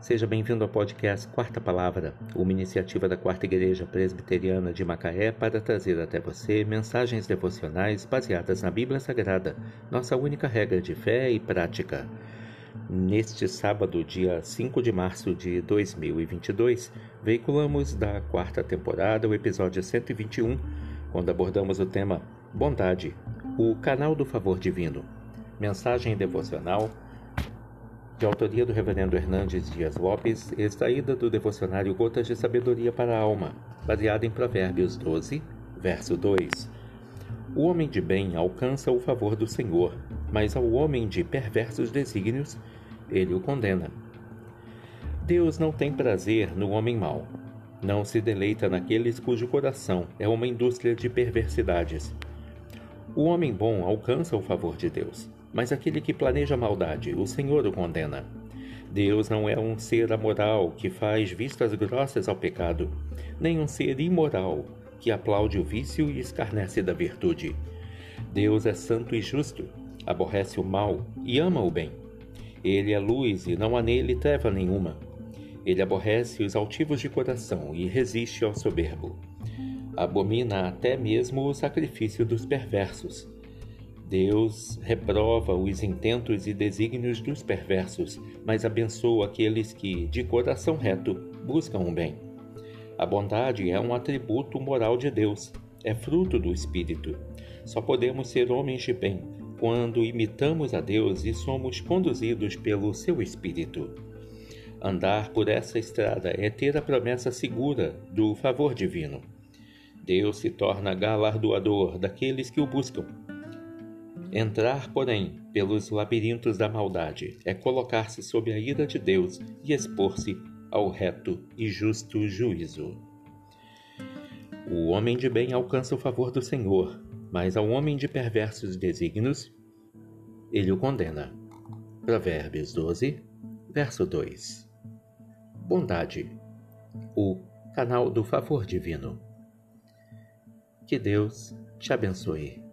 Seja bem-vindo ao podcast Quarta Palavra, uma iniciativa da Quarta Igreja Presbiteriana de Macaé para trazer até você mensagens devocionais baseadas na Bíblia Sagrada, nossa única regra de fé e prática. Neste sábado, dia 5 de março de 2022, veiculamos da quarta temporada o episódio 121, quando abordamos o tema Bondade, o canal do favor divino. Mensagem devocional de autoria do Reverendo Hernandes Dias Lopes, extraída do devocionário Gotas de Sabedoria para a Alma, baseada em Provérbios 12, verso 2. O homem de bem alcança o favor do Senhor, mas ao homem de perversos desígnios, ele o condena. Deus não tem prazer no homem mau. Não se deleita naqueles cujo coração é uma indústria de perversidades. O homem bom alcança o favor de Deus, mas aquele que planeja maldade, o Senhor o condena. Deus não é um ser amoral que faz vistas grossas ao pecado, nem um ser imoral que aplaude o vício e escarnece da virtude. Deus é santo e justo, aborrece o mal e ama o bem. Ele é luz e não há nele treva nenhuma. Ele aborrece os altivos de coração e resiste ao soberbo. Abomina até mesmo o sacrifício dos perversos Deus reprova os intentos e desígnios dos perversos, mas abençoa aqueles que, de coração reto, buscam o bem. A bondade é um atributo moral de Deus, é fruto do Espírito. Só podemos ser homens de bem quando imitamos a Deus e somos conduzidos pelo seu Espírito. Andar por essa estrada é ter a promessa segura do favor divino. Deus se torna galardoador daqueles que o buscam Entrar, porém, pelos labirintos da maldade é colocar-se sob a ira de Deus e expor-se ao reto e justo juízo. O homem de bem alcança o favor do Senhor, mas ao homem de perversos desígnios, ele o condena. Provérbios 12, verso 2. Bondade, o canal do favor divino. Que Deus te abençoe.